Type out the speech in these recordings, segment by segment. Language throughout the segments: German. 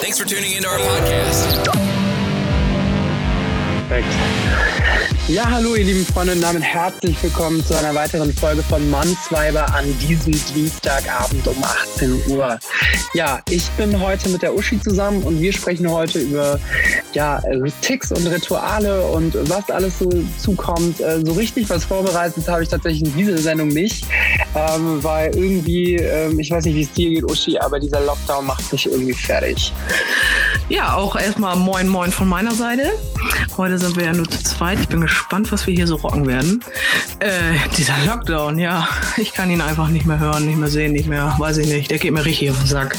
Thanks for tuning into our podcast. Perfekt. Ja, hallo ihr lieben Freunde und damit herzlich willkommen zu einer weiteren Folge von Mannsweiber an diesem Dienstagabend um 18 Uhr. Ja, ich bin heute mit der Uschi zusammen und wir sprechen heute über ja, Ticks und Rituale und was alles so zukommt. Äh, so richtig was vorbereitet habe ich tatsächlich in dieser Sendung nicht, ähm, weil irgendwie, ähm, ich weiß nicht, wie es dir geht, Uschi, aber dieser Lockdown macht mich irgendwie fertig. Ja, auch erstmal Moin Moin von meiner Seite. Heute sind wir ja nur zu zweit. Ich bin gespannt, was wir hier so rocken werden. Äh, dieser Lockdown, ja, ich kann ihn einfach nicht mehr hören, nicht mehr sehen, nicht mehr, weiß ich nicht. Der geht mir richtig auf den Sack.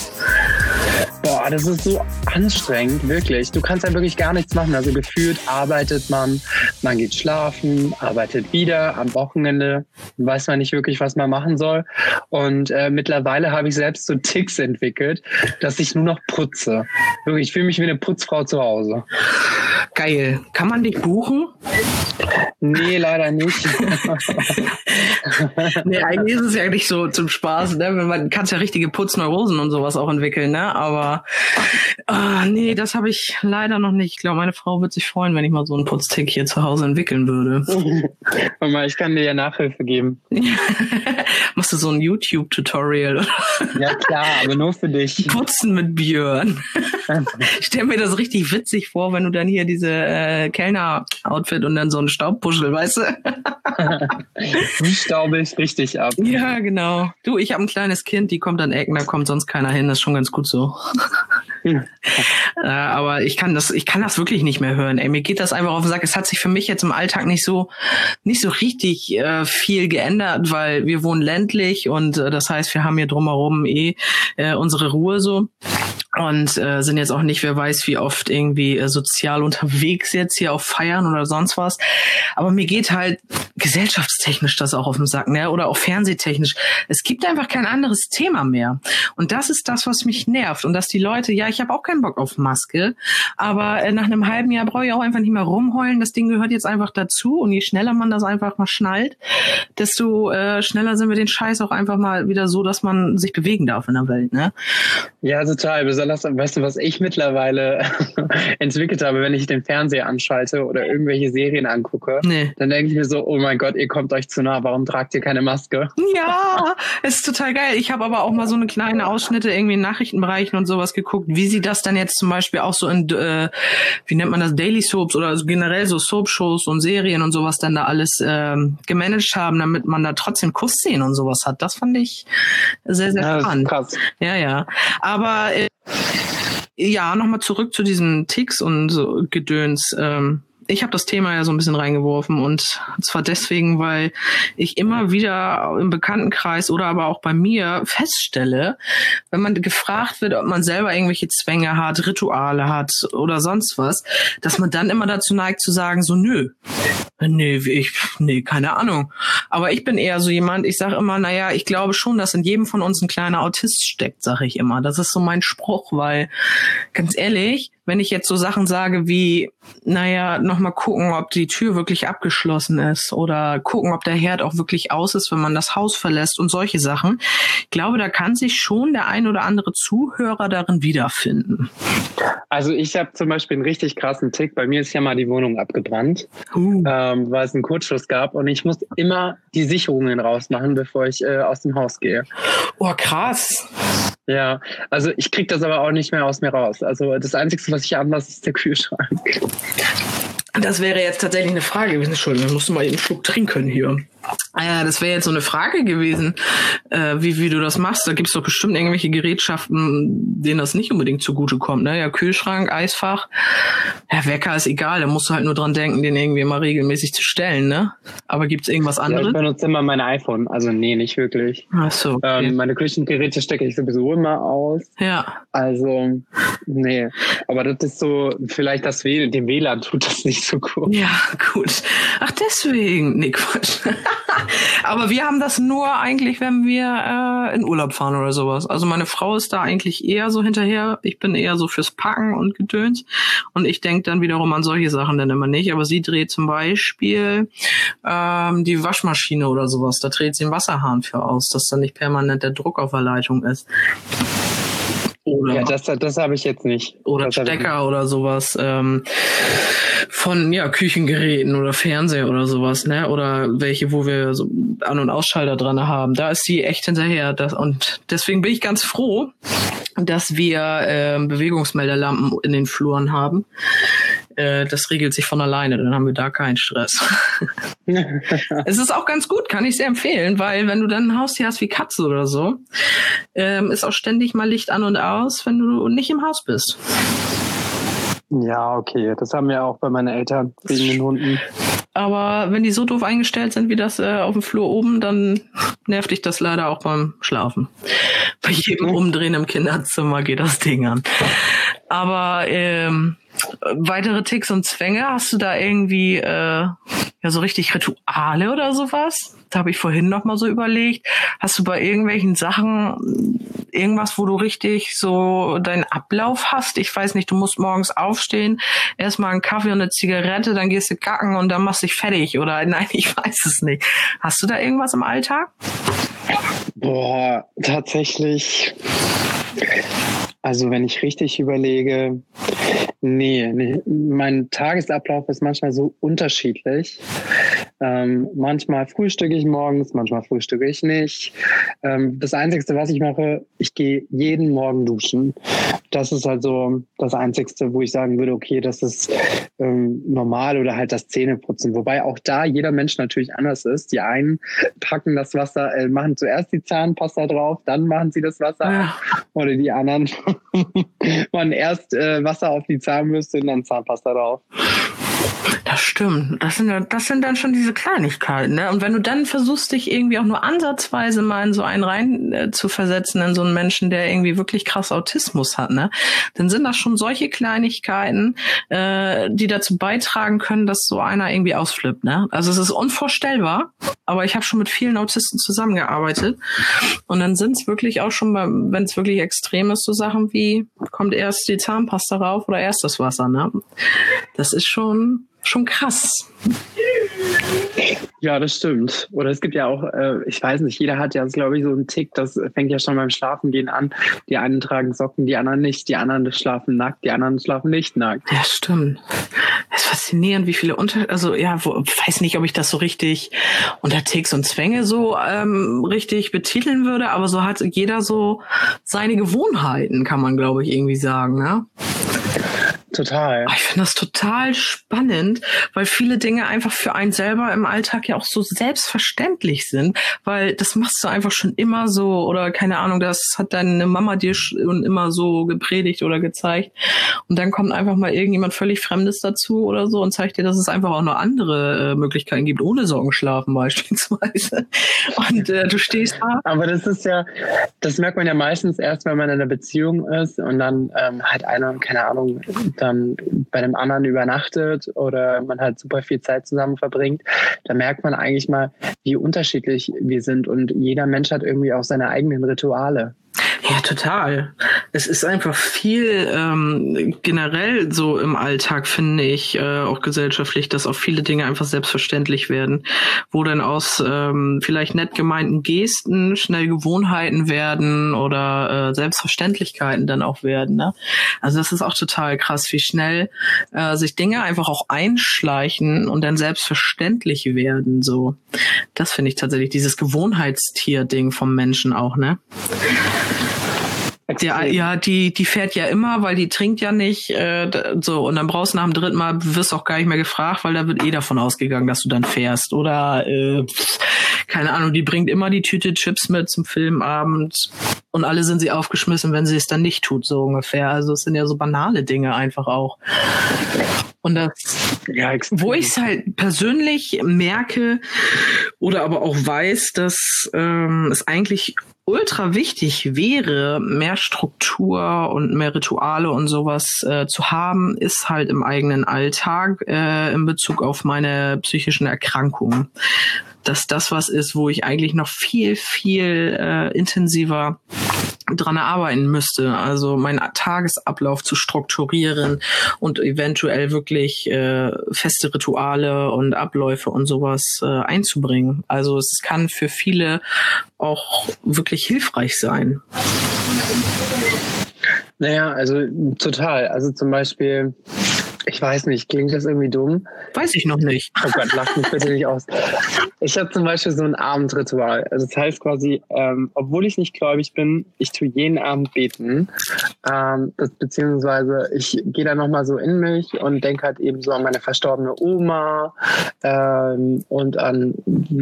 Boah, das ist so anstrengend, wirklich. Du kannst ja wirklich gar nichts machen. Also gefühlt arbeitet man, man geht schlafen, arbeitet wieder am Wochenende, weiß man nicht wirklich, was man machen soll. Und äh, mittlerweile habe ich selbst so Ticks entwickelt, dass ich nur noch putze. Wirklich, ich fühle mich wie eine Putzfrau zu Hause. Geil. Kann man dich buchen? Nee, leider nicht. nee, eigentlich ist es ja nicht so zum Spaß, ne? Man kann ja richtige Putzneurosen und sowas auch entwickeln, ne? Aber ah, nee, das habe ich leider noch nicht. Ich glaube, meine Frau wird sich freuen, wenn ich mal so einen Putztick hier zu Hause entwickeln würde. Mama, ich kann dir ja Nachhilfe geben. Machst du so ein YouTube-Tutorial? ja klar, aber nur für dich. Putzen mit Björn. ich stell mir das richtig witzig vor, wenn du dann hier diese äh, Kellner-Outfit und dann so ein Staubpuschel, weißt du? du staubelst richtig ab. Ja, genau. Du, ich habe ein kleines Kind, die kommt an Ecken, da kommt sonst keiner hin. Das ist schon ganz gut so. äh, aber ich kann das, ich kann das wirklich nicht mehr hören. Ey, mir geht das einfach auf den Sack. Es hat sich für mich jetzt im Alltag nicht so, nicht so richtig äh, viel geändert, weil wir wohnen ländlich und äh, das heißt, wir haben hier drumherum eh äh, unsere Ruhe so und äh, sind jetzt auch nicht, wer weiß, wie oft irgendwie äh, sozial unterwegs jetzt hier auf Feiern oder sonst was. Aber mir geht halt gesellschaftstechnisch das auch auf den Sack, ne? Oder auch fernsehtechnisch. Es gibt einfach kein anderes Thema mehr. Und das ist das, was mich nervt. Und dass die Leute, ja, ich habe auch keinen Bock auf Maske, aber äh, nach einem halben Jahr brauche ich auch einfach nicht mehr rumheulen. Das Ding gehört jetzt einfach dazu. Und je schneller man das einfach mal schnallt, desto äh, schneller sind wir den Scheiß auch einfach mal wieder so, dass man sich bewegen darf in der Welt, ne? Ja, total. Besonders, weißt du, was ich mittlerweile entwickelt habe, wenn ich den Fernseher anschalte oder irgendwelche Serien angucke, nee. dann denke ich mir so, oh mein Gott, ihr kommt euch zu nah, warum tragt ihr keine Maske? Ja, ist total geil. Ich habe aber auch mal so eine kleine Ausschnitte irgendwie in Nachrichtenbereichen und sowas geguckt, wie sie das dann jetzt zum Beispiel auch so in, äh, wie nennt man das, Daily Soaps oder also generell so Soap-Shows und Serien und sowas dann da alles ähm, gemanagt haben, damit man da trotzdem Kussszenen und sowas hat. Das fand ich sehr, sehr ja, spannend. Krass. Ja, ja. Aber äh, ja, nochmal zurück zu diesen Ticks und so Gedöns. Ähm, ich habe das Thema ja so ein bisschen reingeworfen und zwar deswegen, weil ich immer wieder im Bekanntenkreis oder aber auch bei mir feststelle, wenn man gefragt wird, ob man selber irgendwelche Zwänge hat, Rituale hat oder sonst was, dass man dann immer dazu neigt zu sagen, so nö, nee, ich, nee, keine Ahnung. Aber ich bin eher so jemand, ich sage immer, naja, ich glaube schon, dass in jedem von uns ein kleiner Autist steckt, sage ich immer. Das ist so mein Spruch, weil ganz ehrlich, wenn ich jetzt so Sachen sage wie, naja, nochmal gucken, ob die Tür wirklich abgeschlossen ist oder gucken, ob der Herd auch wirklich aus ist, wenn man das Haus verlässt und solche Sachen. Ich glaube, da kann sich schon der ein oder andere Zuhörer darin wiederfinden. Also ich habe zum Beispiel einen richtig krassen Tick. Bei mir ist ja mal die Wohnung abgebrannt, uh. ähm, weil es einen Kurzschluss gab und ich muss immer die Sicherungen rausmachen, bevor ich äh, aus dem Haus gehe. Oh, krass. Ja, also ich kriege das aber auch nicht mehr aus mir raus. Also das Einzige, was ich anlasse, ist der Kühlschrank. Das wäre jetzt tatsächlich eine Frage gewesen. Entschuldigung, wir mussten mal eben einen Schluck trinken hier. Ah ja, das wäre jetzt so eine Frage gewesen, äh, wie, wie du das machst. Da gibt's doch bestimmt irgendwelche Gerätschaften, denen das nicht unbedingt zugutekommt. Ne? Ja, Kühlschrank, Eisfach. Ja, Wecker ist egal, da musst du halt nur dran denken, den irgendwie mal regelmäßig zu stellen. Ne? Aber gibt's irgendwas anderes? Ja, ich benutze immer mein iPhone. Also nee, nicht wirklich. Ach so. Okay. Ähm, meine Küchengeräte stecke ich sowieso immer aus. Ja. Also, nee. Aber das ist so, vielleicht das WLAN, dem WLAN tut das nicht so gut. Ja, gut. Ach, deswegen. Nee, Quatsch. Aber wir haben das nur eigentlich, wenn wir äh, in Urlaub fahren oder sowas. Also meine Frau ist da eigentlich eher so hinterher. Ich bin eher so fürs Packen und Gedöns. Und ich denke dann wiederum an solche Sachen dann immer nicht. Aber sie dreht zum Beispiel ähm, die Waschmaschine oder sowas. Da dreht sie einen Wasserhahn für aus, dass da nicht permanent der Druck auf der Leitung ist. Oder, ja, das, das habe ich jetzt nicht. Oder das Stecker oder sowas ähm, von ja Küchengeräten oder Fernseher oder sowas, ne? Oder welche, wo wir so An- und Ausschalter dran haben. Da ist sie echt hinterher. Das, und deswegen bin ich ganz froh, dass wir äh, Bewegungsmelderlampen in den Fluren haben. Äh, das regelt sich von alleine, dann haben wir da keinen Stress. es ist auch ganz gut, kann ich sehr empfehlen, weil wenn du dann ein Haustier hast wie Katze oder so, ähm, ist auch ständig mal Licht an und aus, wenn du nicht im Haus bist. Ja, okay. Das haben wir auch bei meinen Eltern wegen den Hunden. Aber wenn die so doof eingestellt sind wie das äh, auf dem Flur oben, dann nervt dich das leider auch beim Schlafen. Bei jedem Umdrehen im Kinderzimmer geht das Ding an. Aber ähm, weitere Ticks und Zwänge, hast du da irgendwie äh, ja so richtig Rituale oder sowas? Da habe ich vorhin noch mal so überlegt. Hast du bei irgendwelchen Sachen irgendwas, wo du richtig so deinen Ablauf hast? Ich weiß nicht, du musst morgens aufstehen, erstmal einen Kaffee und eine Zigarette, dann gehst du kacken und dann machst du dich fertig oder nein, ich weiß es nicht. Hast du da irgendwas im Alltag? Boah, tatsächlich. Also wenn ich richtig überlege, Nee, nee, mein Tagesablauf ist manchmal so unterschiedlich. Ähm, manchmal frühstücke ich morgens, manchmal frühstücke ich nicht. Ähm, das Einzige, was ich mache, ich gehe jeden Morgen duschen. Das ist halt so das Einzige, wo ich sagen würde, okay, das ist ähm, normal oder halt das Zähneputzen. Wobei auch da jeder Mensch natürlich anders ist. Die einen packen das Wasser, äh, machen zuerst die Zahnpasta drauf, dann machen sie das Wasser. Ja. Oder die anderen machen erst äh, Wasser auf die Zahnbürste und dann Zahnpasta drauf. Das stimmt. Das sind, das sind dann schon diese Kleinigkeiten. Ne? Und wenn du dann versuchst, dich irgendwie auch nur ansatzweise mal in so einen rein äh, zu versetzen, in so einen Menschen, der irgendwie wirklich krass Autismus hat, ne? dann sind das schon solche Kleinigkeiten, äh, die dazu beitragen können, dass so einer irgendwie ausflippt. Ne? Also es ist unvorstellbar, aber ich habe schon mit vielen Autisten zusammengearbeitet. Und dann sind es wirklich auch schon, wenn es wirklich extrem ist, so Sachen wie, kommt erst die Zahnpasta rauf oder erst das Wasser. Ne? Das ist schon schon krass. Ja, das stimmt. Oder es gibt ja auch, äh, ich weiß nicht, jeder hat ja, glaube ich, so einen Tick, das fängt ja schon beim Schlafengehen an. Die einen tragen Socken, die anderen nicht. Die anderen schlafen nackt, die anderen schlafen nicht nackt. Ja, stimmt. Es ist faszinierend, wie viele Unter... Also ja, wo, weiß nicht, ob ich das so richtig unter Ticks und Zwänge so ähm, richtig betiteln würde, aber so hat jeder so seine Gewohnheiten, kann man, glaube ich, irgendwie sagen, ne? Total. Ich finde das total spannend, weil viele Dinge einfach für einen selber im Alltag ja auch so selbstverständlich sind, weil das machst du einfach schon immer so oder keine Ahnung, das hat deine Mama dir schon immer so gepredigt oder gezeigt und dann kommt einfach mal irgendjemand völlig Fremdes dazu oder so und zeigt dir, dass es einfach auch noch andere äh, Möglichkeiten gibt, ohne Sorgen schlafen beispielsweise. Und äh, du stehst da. Aber das ist ja, das merkt man ja meistens erst, wenn man in einer Beziehung ist und dann ähm, halt einer, keine Ahnung, dann bei dem anderen übernachtet oder man halt super viel Zeit zusammen verbringt, da merkt man eigentlich mal, wie unterschiedlich wir sind und jeder Mensch hat irgendwie auch seine eigenen Rituale. Ja, total. Es ist einfach viel ähm, generell so im Alltag, finde ich, äh, auch gesellschaftlich, dass auch viele Dinge einfach selbstverständlich werden, wo dann aus ähm, vielleicht nett gemeinten Gesten schnell Gewohnheiten werden oder äh, Selbstverständlichkeiten dann auch werden. Ne? Also das ist auch total krass, wie schnell äh, sich Dinge einfach auch einschleichen und dann selbstverständlich werden. So, das finde ich tatsächlich dieses Gewohnheitstier-Ding vom Menschen auch, ne? Ja, ja, die, die fährt ja immer, weil die trinkt ja nicht. Äh, so, und dann brauchst du nach dem dritten Mal, wirst auch gar nicht mehr gefragt, weil da wird eh davon ausgegangen, dass du dann fährst. Oder äh, keine Ahnung, die bringt immer die Tüte Chips mit zum Filmabend und alle sind sie aufgeschmissen, wenn sie es dann nicht tut, so ungefähr. Also es sind ja so banale Dinge einfach auch. Und das, ja, wo ich es halt persönlich merke oder aber auch weiß, dass ähm, es eigentlich ultra wichtig wäre, mehr Struktur und mehr Rituale und sowas äh, zu haben, ist halt im eigenen Alltag äh, in Bezug auf meine psychischen Erkrankungen. Dass das was ist, wo ich eigentlich noch viel, viel äh, intensiver dran arbeiten müsste, also meinen Tagesablauf zu strukturieren und eventuell wirklich äh, feste Rituale und Abläufe und sowas äh, einzubringen. Also es kann für viele auch wirklich hilfreich sein. Naja, also total. Also zum Beispiel, ich weiß nicht, klingt das irgendwie dumm? Weiß ich noch nicht. Oh Gott, lach mich bitte nicht aus. Ich habe zum Beispiel so ein Abendritual. Also das heißt quasi, ähm, obwohl ich nicht gläubig bin, ich tue jeden Abend beten. Ähm, das, beziehungsweise ich gehe da nochmal so in mich und denke halt eben so an meine verstorbene Oma ähm, und an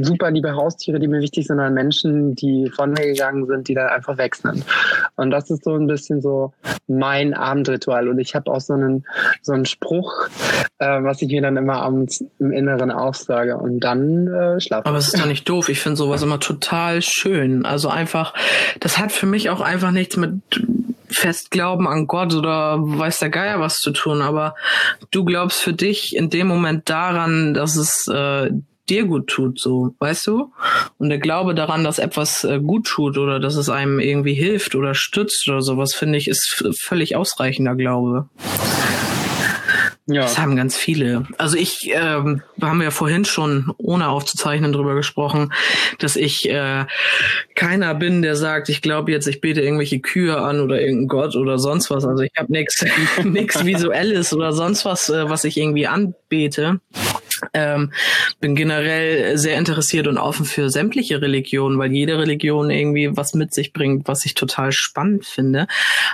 super liebe Haustiere, die mir wichtig sind, an Menschen, die von mir gegangen sind, die dann einfach weg sind. Und das ist so ein bisschen so mein Abendritual. Und ich habe auch so einen, so einen Spruch, äh, was ich mir dann immer abends im Inneren aufsage und dann äh, schlafe. Aber es ist doch nicht doof. Ich finde sowas immer total schön. Also einfach, das hat für mich auch einfach nichts mit Festglauben an Gott oder weiß der Geier was zu tun. Aber du glaubst für dich in dem Moment daran, dass es äh, dir gut tut, so, weißt du? Und der Glaube daran, dass etwas äh, gut tut oder dass es einem irgendwie hilft oder stützt oder sowas, finde ich, ist völlig ausreichender Glaube. Ja. Das haben ganz viele. Also ich, ähm, haben wir ja vorhin schon, ohne aufzuzeichnen, drüber gesprochen, dass ich äh, keiner bin, der sagt, ich glaube jetzt, ich bete irgendwelche Kühe an oder irgendeinen Gott oder sonst was. Also ich habe nichts nix Visuelles oder sonst was, äh, was ich irgendwie anbete. Ähm, bin generell sehr interessiert und offen für sämtliche Religionen, weil jede Religion irgendwie was mit sich bringt, was ich total spannend finde.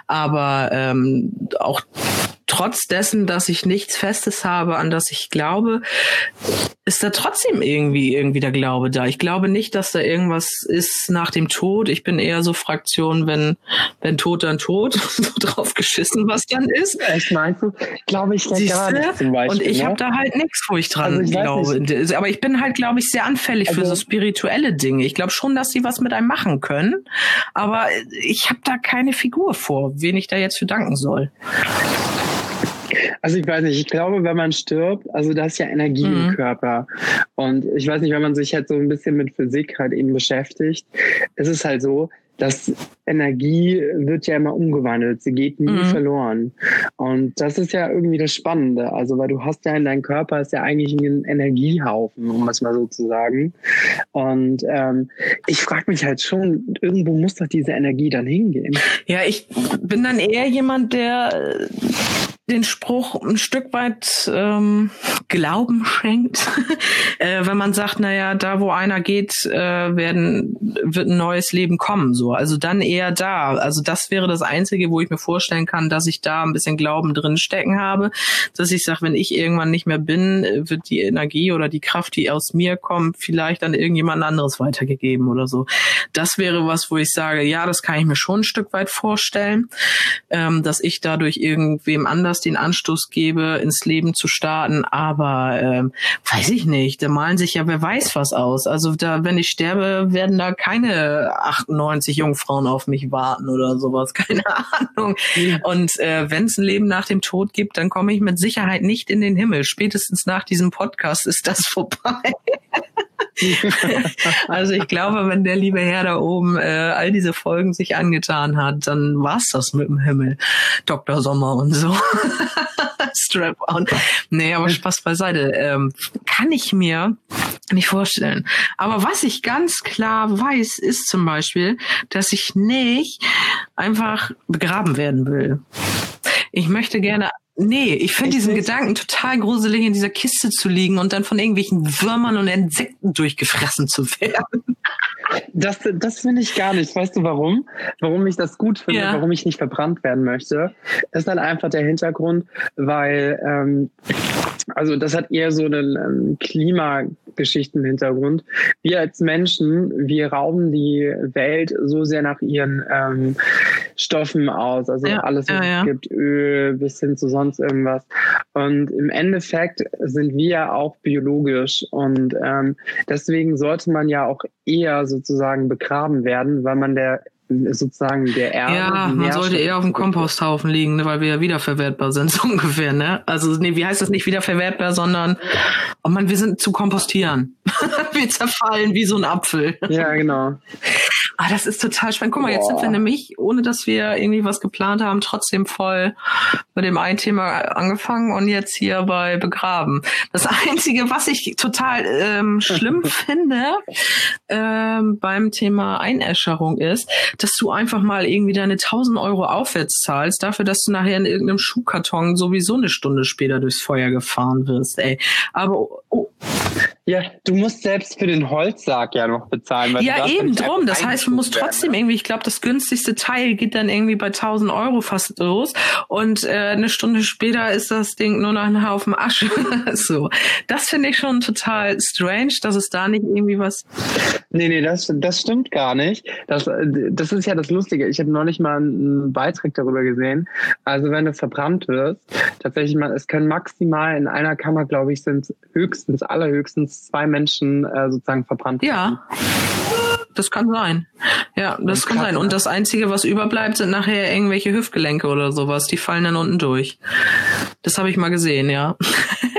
Aber ähm, auch trotz dessen, dass ich nichts Festes habe, an das ich glaube, ist da trotzdem irgendwie irgendwie der Glaube da. Ich glaube nicht, dass da irgendwas ist nach dem Tod. Ich bin eher so Fraktion, wenn wenn Tod dann Tod, so drauf geschissen, was dann ist. Echt meinst du? Glaube ich ja gar nicht zum Beispiel. Und ich ne? habe da halt nichts, wo ich dran also ich glaube. Aber ich bin halt, glaube ich, sehr anfällig also, für so spirituelle Dinge. Ich glaube schon, dass sie was mit einem machen können, aber ich habe da keine Figur vor, wen ich da jetzt für danken soll. Also ich weiß nicht, ich glaube, wenn man stirbt, also da ist ja Energie mhm. im Körper. Und ich weiß nicht, wenn man sich halt so ein bisschen mit Physik halt eben beschäftigt, ist es halt so, dass Energie wird ja immer umgewandelt, sie geht nie mhm. verloren. Und das ist ja irgendwie das Spannende. Also, weil du hast ja in deinem Körper ist ja eigentlich ein Energiehaufen, um es mal so zu sagen. Und ähm, ich frage mich halt schon, irgendwo muss doch diese Energie dann hingehen. Ja, ich bin dann eher jemand, der den Spruch ein Stück weit ähm, Glauben schenkt, äh, wenn man sagt, naja, da wo einer geht, äh, werden wird ein neues Leben kommen. So, also dann eher da. Also das wäre das Einzige, wo ich mir vorstellen kann, dass ich da ein bisschen Glauben drin stecken habe, dass ich sage, wenn ich irgendwann nicht mehr bin, wird die Energie oder die Kraft, die aus mir kommt, vielleicht an irgendjemand anderes weitergegeben oder so. Das wäre was, wo ich sage, ja, das kann ich mir schon ein Stück weit vorstellen, ähm, dass ich dadurch irgendwem anders anders den Anstoß gebe, ins Leben zu starten. Aber ähm, weiß ich nicht, da malen sich ja wer weiß was aus. Also da, wenn ich sterbe, werden da keine 98 Jungfrauen auf mich warten oder sowas. Keine Ahnung. Und äh, wenn es ein Leben nach dem Tod gibt, dann komme ich mit Sicherheit nicht in den Himmel. Spätestens nach diesem Podcast ist das vorbei. also ich glaube, wenn der liebe Herr da oben äh, all diese Folgen sich angetan hat, dann war's das mit dem Himmel. Dr. Sommer und so. Strap on. Nee, aber Spaß beiseite. Ähm, kann ich mir nicht vorstellen. Aber was ich ganz klar weiß, ist zum Beispiel, dass ich nicht einfach begraben werden will. Ich möchte gerne Nee, ich finde diesen Gedanken total gruselig, in dieser Kiste zu liegen und dann von irgendwelchen Würmern und Insekten durchgefressen zu werden. Das, das finde ich gar nicht. Weißt du warum? Warum ich das gut finde, ja. warum ich nicht verbrannt werden möchte, ist dann einfach der Hintergrund, weil ähm, also das hat eher so einen ähm, Klimageschichten-Hintergrund. Wir als Menschen, wir rauben die Welt so sehr nach ihren ähm, Stoffen aus. Also ja, alles, was ja, es gibt, Öl bis hin zu sonst irgendwas. Und im Endeffekt sind wir ja auch biologisch. Und ähm, deswegen sollte man ja auch eher sozusagen begraben werden, weil man der sozusagen der Erde. Ja, man sollte eher auf dem Komposthaufen liegen, ne, weil wir ja wiederverwertbar sind, so ungefähr, ne? Also, nee, wie heißt das nicht wiederverwertbar, sondern, oh man, wir sind zu kompostieren. wir zerfallen wie so ein Apfel. Ja, genau. Ah, das ist total spannend. Guck mal, jetzt sind wir nämlich, ohne dass wir irgendwie was geplant haben, trotzdem voll bei dem einen Thema angefangen und jetzt hier bei Begraben. Das Einzige, was ich total ähm, schlimm finde ähm, beim Thema Einäscherung ist, dass du einfach mal irgendwie deine 1000 Euro aufwärts zahlst, dafür, dass du nachher in irgendeinem Schuhkarton sowieso eine Stunde später durchs Feuer gefahren wirst, ey. Aber oh, ja, du musst selbst für den Holzsarg ja noch bezahlen. ja, eben drum. Das heißt, du musst trotzdem werden. irgendwie, ich glaube, das günstigste Teil geht dann irgendwie bei 1000 Euro fast los und äh, eine Stunde später ist das Ding nur noch ein Haufen Asche. so, das finde ich schon total strange, dass es da nicht irgendwie was. Nee, nee, das, das stimmt gar nicht. Das, das ist ja das Lustige. Ich habe neulich mal einen Beitrag darüber gesehen. Also wenn du verbrannt wirst, tatsächlich mal, es können maximal in einer Kammer, glaube ich, sind höchstens, allerhöchstens zwei Menschen äh, sozusagen verbrannt Ja. Das kann sein. Ja, das, das kann sein. Und das Einzige, was überbleibt, sind nachher irgendwelche Hüftgelenke oder sowas. Die fallen dann unten durch. Das habe ich mal gesehen, ja.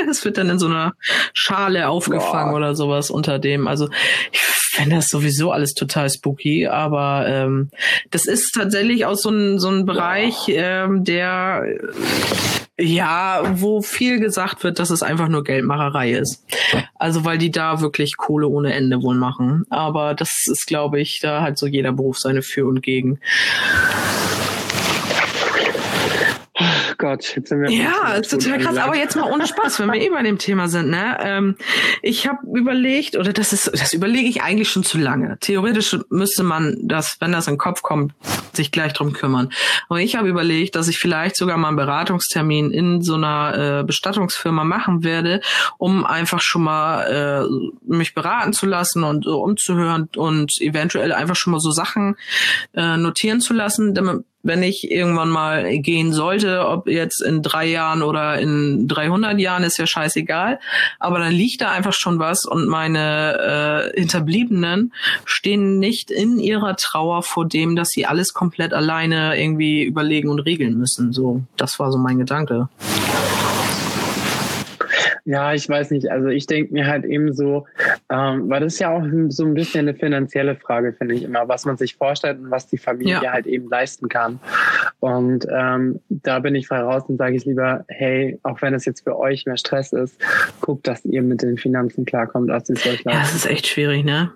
Das wird dann in so einer Schale aufgefangen Boah. oder sowas unter dem. Also ich finde das sowieso alles total spooky, aber ähm, das ist tatsächlich auch so ein, so ein Bereich, ähm, der ja, wo viel gesagt wird, dass es einfach nur Geldmacherei ist. Also weil die da wirklich Kohle ohne Ende wohl machen. Aber das ist, glaube ich, da hat so jeder Beruf seine Für und Gegen. Gott, jetzt sind wir. Ja, total krass. Aber jetzt mal ohne Spaß, wenn wir eh bei dem Thema sind. Ne? Ähm, ich habe überlegt, oder das ist, das überlege ich eigentlich schon zu lange. Theoretisch müsste man das, wenn das in den Kopf kommt, sich gleich drum kümmern. Aber ich habe überlegt, dass ich vielleicht sogar mal einen Beratungstermin in so einer äh, Bestattungsfirma machen werde, um einfach schon mal äh, mich beraten zu lassen und uh, umzuhören und eventuell einfach schon mal so Sachen äh, notieren zu lassen, damit wenn ich irgendwann mal gehen sollte, ob jetzt in drei Jahren oder in 300 Jahren, ist ja scheißegal. Aber dann liegt da einfach schon was und meine äh, Hinterbliebenen stehen nicht in ihrer Trauer vor dem, dass sie alles komplett alleine irgendwie überlegen und regeln müssen. So, das war so mein Gedanke. Ja, ich weiß nicht. Also ich denke mir halt eben so, ähm, weil das ist ja auch so ein bisschen eine finanzielle Frage, finde ich immer, was man sich vorstellt und was die Familie ja. halt eben leisten kann. Und ähm, da bin ich frei raus und sage ich lieber, hey, auch wenn es jetzt für euch mehr Stress ist, guckt, dass ihr mit den Finanzen klarkommt, als ihr euch Ja, das ist echt schwierig, ne?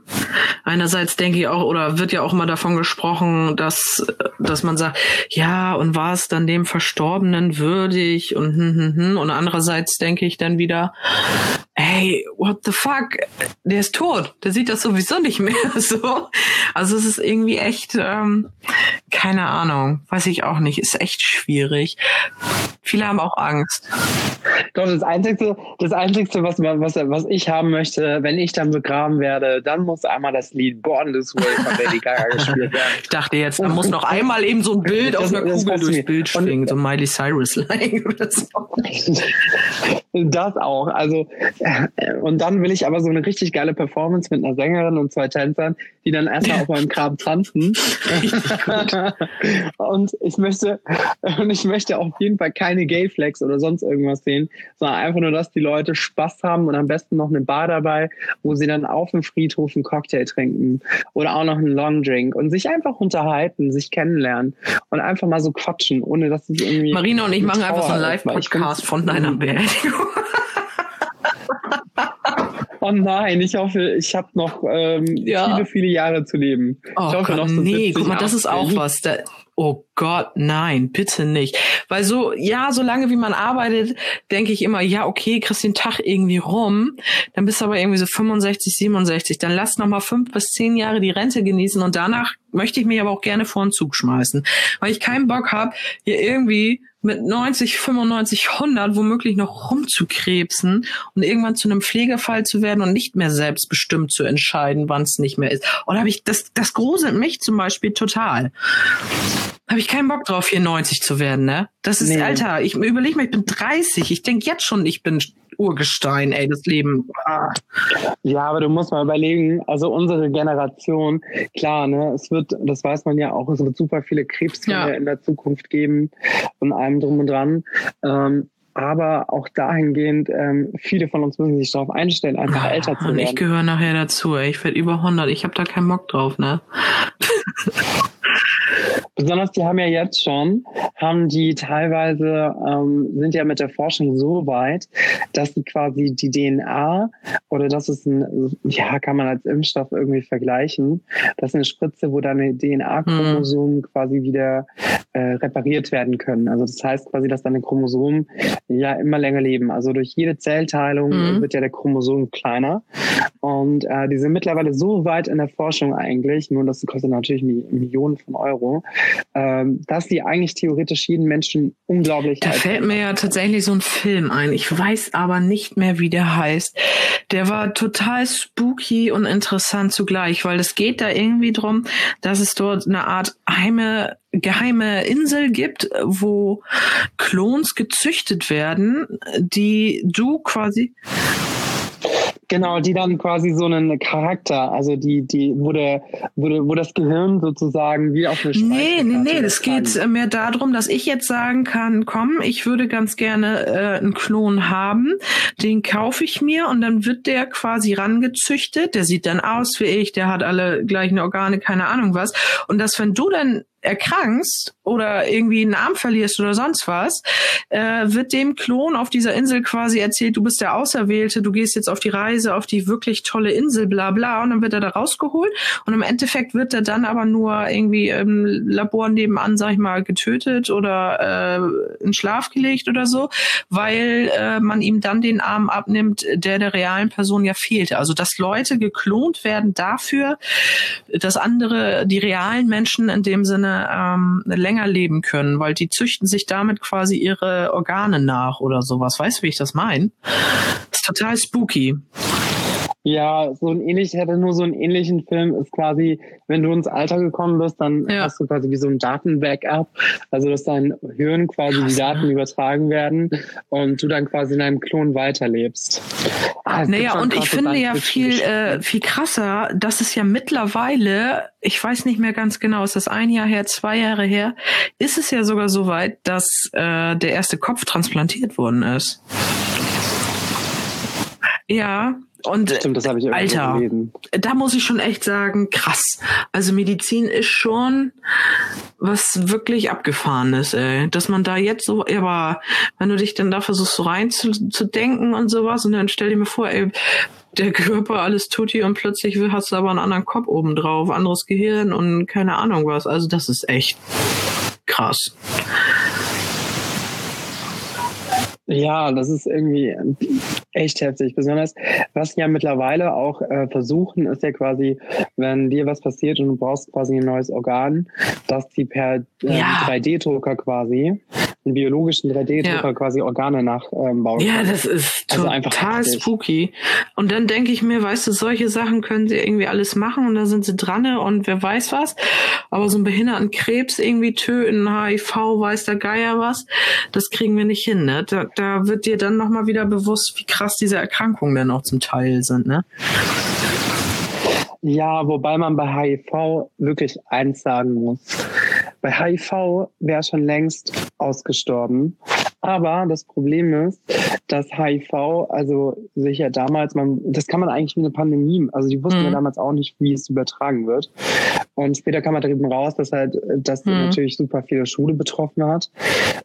Einerseits denke ich auch, oder wird ja auch mal davon gesprochen, dass, dass man sagt, ja, und war es dann dem Verstorbenen würdig und hm, hm, hm. und andererseits denke ich dann wieder, wieder, hey, what the fuck, der ist tot, der sieht das sowieso nicht mehr so. Also es ist irgendwie echt, ähm, keine Ahnung, weiß ich auch nicht, ist echt schwierig. Viele haben auch Angst. Doch, das Einzige, das Einzige was, was, was ich haben möchte, wenn ich dann begraben werde, dann muss einmal das Lied Born This Way von Lady Gaga gespielt werden. Ich dachte jetzt, da muss noch einmal eben so ein Bild das, auf einer Kugel durchs Bild schwingen, so Miley Cyrus-like oder so. Das auch. Also, äh, und dann will ich aber so eine richtig geile Performance mit einer Sängerin und zwei Tänzern, die dann erstmal auf meinem Grab tanzen. und ich möchte, und ich möchte auf jeden Fall keine Gay Flex oder sonst irgendwas sehen, sondern einfach nur, dass die Leute Spaß haben und am besten noch eine Bar dabei, wo sie dann auf dem Friedhof einen Cocktail trinken oder auch noch einen Long Drink und sich einfach unterhalten, sich kennenlernen und einfach mal so quatschen, ohne dass es irgendwie. Marina und ich machen einfach so einen Live-Podcast von deiner Beerdigung. Oh nein, ich hoffe, ich habe noch ähm, ja. viele, viele Jahre zu leben. Oh ich hoffe Gott, noch so nee, guck mal, das ist auch was. Da, oh Gott, nein, bitte nicht. Weil so, ja, solange wie man arbeitet, denke ich immer, ja, okay, kriegst den Tag irgendwie rum, dann bist du aber irgendwie so 65, 67, dann lass noch mal fünf bis zehn Jahre die Rente genießen und danach möchte ich mich aber auch gerne vor den Zug schmeißen, weil ich keinen Bock habe, hier irgendwie mit 90, 95, 100 womöglich noch rumzukrebsen und irgendwann zu einem Pflegefall zu werden und nicht mehr selbstbestimmt zu entscheiden, wann es nicht mehr ist. Oder habe ich das das gruselt mich zum Beispiel total. Habe ich keinen Bock drauf, hier 90 zu werden, ne? Das ist, nee. Alter, ich überlege mal, ich bin 30. Ich denk jetzt schon, ich bin Urgestein, ey, das Leben. Ah. Ja, aber du musst mal überlegen, also unsere Generation, klar, ne, es wird, das weiß man ja auch, es wird super viele Krebsfälle ja. in der Zukunft geben und allem drum und dran. Ähm, aber auch dahingehend, ähm, viele von uns müssen sich darauf einstellen, einfach ah, älter zu werden. Und ich gehöre nachher dazu. Ey. Ich werde über 100. Ich habe da keinen Bock drauf, ne? Besonders die haben ja jetzt schon, haben die teilweise, ähm, sind ja mit der Forschung so weit, dass sie quasi die DNA oder das ist ein, ja, kann man als Impfstoff irgendwie vergleichen, das ist eine Spritze, wo deine DNA-Chromosomen mhm. quasi wieder äh, repariert werden können. Also das heißt quasi, dass deine Chromosomen ja immer länger leben. Also durch jede Zellteilung mhm. wird ja der Chromosom kleiner. Und äh, die sind mittlerweile so weit in der Forschung eigentlich, nur das kostet natürlich Millionen von Euro, ähm, dass die eigentlich theoretisch jeden Menschen unglaublich. Da fällt mir ja tatsächlich so ein Film ein. Ich weiß aber nicht mehr, wie der heißt. Der war total spooky und interessant zugleich, weil es geht da irgendwie drum, dass es dort eine Art heime geheime Insel gibt, wo Klons gezüchtet werden, die du quasi Genau, die dann quasi so einen Charakter, also die, die, wo der, wo, der, wo das Gehirn sozusagen wie auf eine Nee, nee, nee, das geht mehr darum, dass ich jetzt sagen kann, komm, ich würde ganz gerne äh, einen Klon haben, den kaufe ich mir und dann wird der quasi rangezüchtet, der sieht dann aus wie ich, der hat alle gleichen Organe, keine Ahnung was. Und dass wenn du dann erkrankst oder irgendwie einen Arm verlierst oder sonst was, äh, wird dem Klon auf dieser Insel quasi erzählt, du bist der Auserwählte, du gehst jetzt auf die Reise auf die wirklich tolle Insel, bla bla, und dann wird er da rausgeholt und im Endeffekt wird er dann aber nur irgendwie im Labor nebenan, sag ich mal, getötet oder äh, in Schlaf gelegt oder so, weil äh, man ihm dann den Arm abnimmt, der der realen Person ja fehlte. Also dass Leute geklont werden dafür, dass andere, die realen Menschen in dem Sinne ähm, länger leben können, weil die züchten sich damit quasi ihre Organe nach oder sowas. Weißt du, wie ich das meine? Das ist total spooky. Ja, so ein ähnlich, hätte nur so einen ähnlichen Film, ist quasi, wenn du ins Alter gekommen bist, dann ja. hast du quasi wie so ein Datenbackup. Also, dass dein Hirn quasi Krass, die Daten ne? übertragen werden und du dann quasi in einem Klon weiterlebst. Ah, naja, und ich finde ja viel, äh, viel krasser, dass es ja mittlerweile, ich weiß nicht mehr ganz genau, ist das ein Jahr her, zwei Jahre her, ist es ja sogar so weit, dass äh, der erste Kopf transplantiert worden ist. Ja, und Stimmt, Alter, gelesen. da muss ich schon echt sagen, krass. Also Medizin ist schon was wirklich abgefahrenes, ey. Dass man da jetzt so, aber wenn du dich dann da versuchst so rein zu, zu denken und sowas und dann stell dir mir vor, ey, der Körper alles tut hier und plötzlich hast du aber einen anderen Kopf oben drauf, anderes Gehirn und keine Ahnung was. Also das ist echt krass. Ja, das ist irgendwie echt heftig. Besonders, was ja mittlerweile auch äh, versuchen, ist ja quasi, wenn dir was passiert und du brauchst quasi ein neues Organ, dass die per äh, ja. 3D-Drucker quasi einen biologischen 3D-Drucker ja. quasi Organe nachbauen. Ja, das ist also total spooky. Und dann denke ich mir, weißt du, solche Sachen können sie irgendwie alles machen und dann sind sie dran und wer weiß was. Aber so einen behinderten Krebs irgendwie töten, HIV, weiß der Geier was, das kriegen wir nicht hin. Ne? Da, da wird dir dann nochmal wieder bewusst, wie krass diese Erkrankungen dann auch zum Teil sind. Ne? Ja, wobei man bei HIV wirklich eins sagen muss. Bei HIV wäre schon längst ausgestorben. Aber das Problem ist, dass HIV, also sicher damals, man, das kann man eigentlich wie eine Pandemie, also die wussten mhm. ja damals auch nicht, wie es übertragen wird. Und später kam man halt eben raus, dass halt, das mhm. natürlich super viele Schule betroffen hat,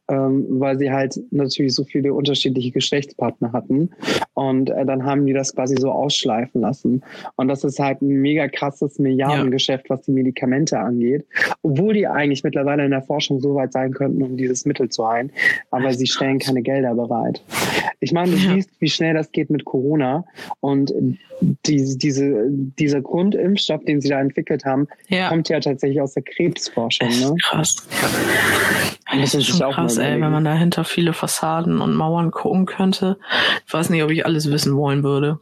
ähm, weil sie halt natürlich so viele unterschiedliche Geschlechtspartner hatten. Und äh, dann haben die das quasi so ausschleifen lassen. Und das ist halt ein mega krasses Milliardengeschäft, ja. was die Medikamente angeht. Obwohl die eigentlich mittlerweile in der Forschung so weit sein könnten, um dieses Mittel zu heilen. Aber sie stellen keine Gelder bereit. Ich meine, du ja. siehst, wie schnell das geht mit Corona und die, diese, dieser Grundimpfstoff, den sie da entwickelt haben, ja. kommt ja tatsächlich aus der Krebsforschung. Ne? Krass. Das ist schon krass, ey, wenn man dahinter viele Fassaden und Mauern gucken könnte. Ich weiß nicht, ob ich alles wissen wollen würde.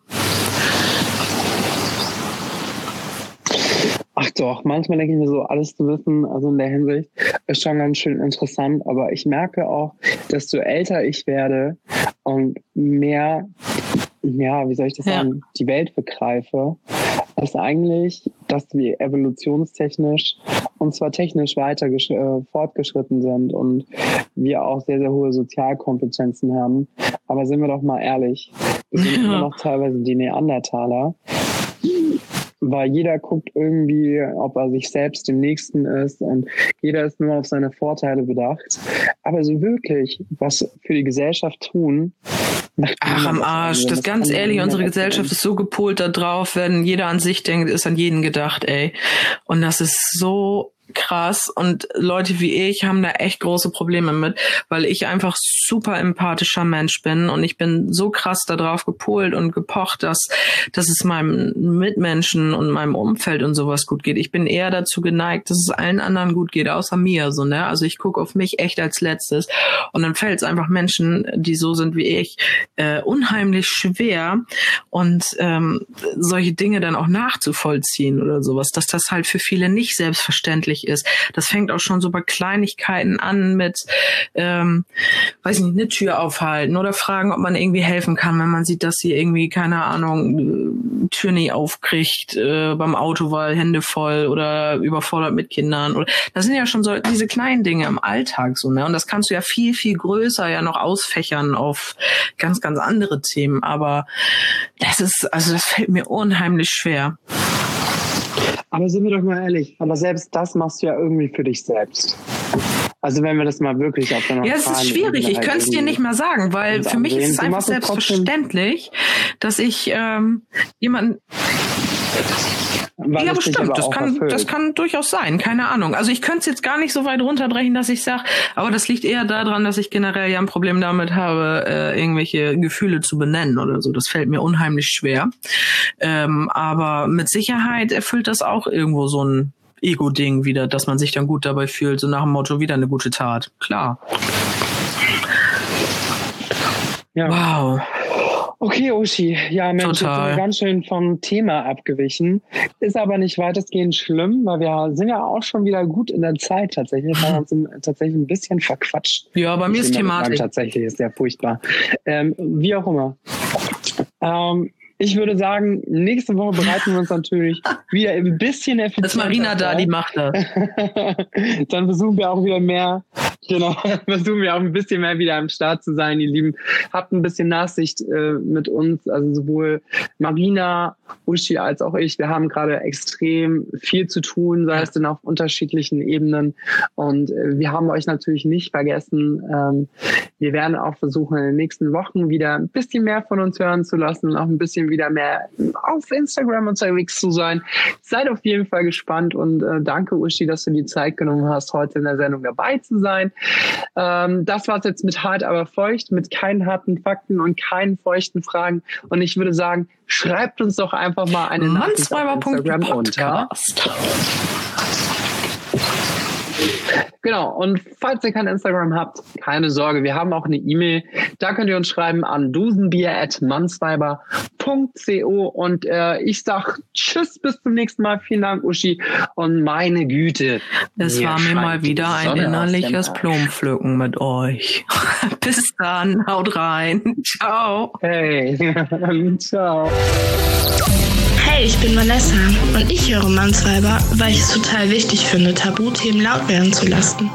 Ach doch, manchmal denke ich mir so, alles zu wissen, also in der Hinsicht, ist schon ganz schön interessant. Aber ich merke auch, desto älter ich werde und mehr, ja, wie soll ich das ja. sagen, die Welt begreife, dass eigentlich, dass wir evolutionstechnisch und zwar technisch weiter äh, fortgeschritten sind und wir auch sehr, sehr hohe Sozialkompetenzen haben. Aber sind wir doch mal ehrlich, wir sind ja. immer noch teilweise die Neandertaler weil jeder guckt irgendwie, ob er sich selbst dem Nächsten ist und jeder ist nur auf seine Vorteile bedacht. Aber so wirklich was für die Gesellschaft tun, Ach, am Arsch. Das, das ganz ehrlich, unsere Gesellschaft ist so gepolt da drauf, wenn jeder an sich denkt, ist an jeden gedacht, ey. Und das ist so krass und Leute wie ich haben da echt große Probleme mit, weil ich einfach super empathischer Mensch bin und ich bin so krass darauf gepolt und gepocht, dass, dass es meinem Mitmenschen und meinem Umfeld und sowas gut geht. Ich bin eher dazu geneigt, dass es allen anderen gut geht, außer mir, so, ne? Also ich gucke auf mich echt als letztes und dann fällt es einfach Menschen, die so sind wie ich, äh, unheimlich schwer und ähm, solche Dinge dann auch nachzuvollziehen oder sowas, dass das halt für viele nicht selbstverständlich wichtig ist. Das fängt auch schon so bei Kleinigkeiten an mit, ähm, weiß nicht, eine Tür aufhalten oder fragen, ob man irgendwie helfen kann, wenn man sieht, dass sie irgendwie, keine Ahnung, Tür nie aufkriegt äh, beim Auto, weil Hände voll oder überfordert mit Kindern. Oder das sind ja schon so diese kleinen Dinge im Alltag so, ne? Und das kannst du ja viel, viel größer ja noch ausfächern auf ganz, ganz andere Themen. Aber das ist, also das fällt mir unheimlich schwer. Aber sind wir doch mal ehrlich, aber selbst das machst du ja irgendwie für dich selbst. Also wenn wir das mal wirklich auf Ja, es ist schwierig. Ich könnte es dir nicht mal sagen, weil für mich ist es einfach selbstverständlich, dass ich ähm, jemanden ja, bestimmt. Das kann, das kann durchaus sein. Keine Ahnung. Also ich könnte es jetzt gar nicht so weit runterbrechen, dass ich sage, aber das liegt eher daran, dass ich generell ja ein Problem damit habe, äh, irgendwelche Gefühle zu benennen oder so. Das fällt mir unheimlich schwer. Ähm, aber mit Sicherheit erfüllt das auch irgendwo so ein Ego-Ding wieder, dass man sich dann gut dabei fühlt, so nach dem Motto wieder eine gute Tat. Klar. Ja. Wow. Okay, Uschi. Ja, Mensch, Total. jetzt sind ganz schön vom Thema abgewichen. Ist aber nicht weitestgehend schlimm, weil wir sind ja auch schon wieder gut in der Zeit tatsächlich. Wir haben uns tatsächlich ein bisschen verquatscht. Ja, bei mir ist Thematik. Tatsächlich ist sehr furchtbar. Ähm, wie auch immer. Ähm, ich würde sagen, nächste Woche bereiten wir uns natürlich wieder ein bisschen effizienter. Das Marina da, die macht das. Dann versuchen wir auch wieder mehr, genau, versuchen wir auch ein bisschen mehr wieder am Start zu sein, ihr Lieben. Habt ein bisschen Nachsicht äh, mit uns, also sowohl Marina, Uschi als auch ich. Wir haben gerade extrem viel zu tun, sei es denn auf unterschiedlichen Ebenen. Und äh, wir haben euch natürlich nicht vergessen. Ähm, wir werden auch versuchen, in den nächsten Wochen wieder ein bisschen mehr von uns hören zu lassen und auch ein bisschen wieder mehr auf Instagram unterwegs zu sein. Seid auf jeden Fall gespannt und äh, danke, Uschi, dass du die Zeit genommen hast, heute in der Sendung dabei zu sein. Ähm, das war's jetzt mit hart, aber feucht, mit keinen harten Fakten und keinen feuchten Fragen. Und ich würde sagen, schreibt uns doch einfach mal eine Nachricht auf Instagram unter. Genau. Und falls ihr kein Instagram habt, keine Sorge. Wir haben auch eine E-Mail. Da könnt ihr uns schreiben an dosenbier.mansweiber.co. Und äh, ich sag Tschüss, bis zum nächsten Mal. Vielen Dank, Uschi. Und meine Güte. Es war mir mal wieder ein innerliches Blumenpflücken mit euch. bis dann. Haut rein. Ciao. Hey. Ciao. Hey, ich bin Vanessa und ich höre Mannsweiber, weil ich es total wichtig finde, Tabuthemen laut werden zu lassen.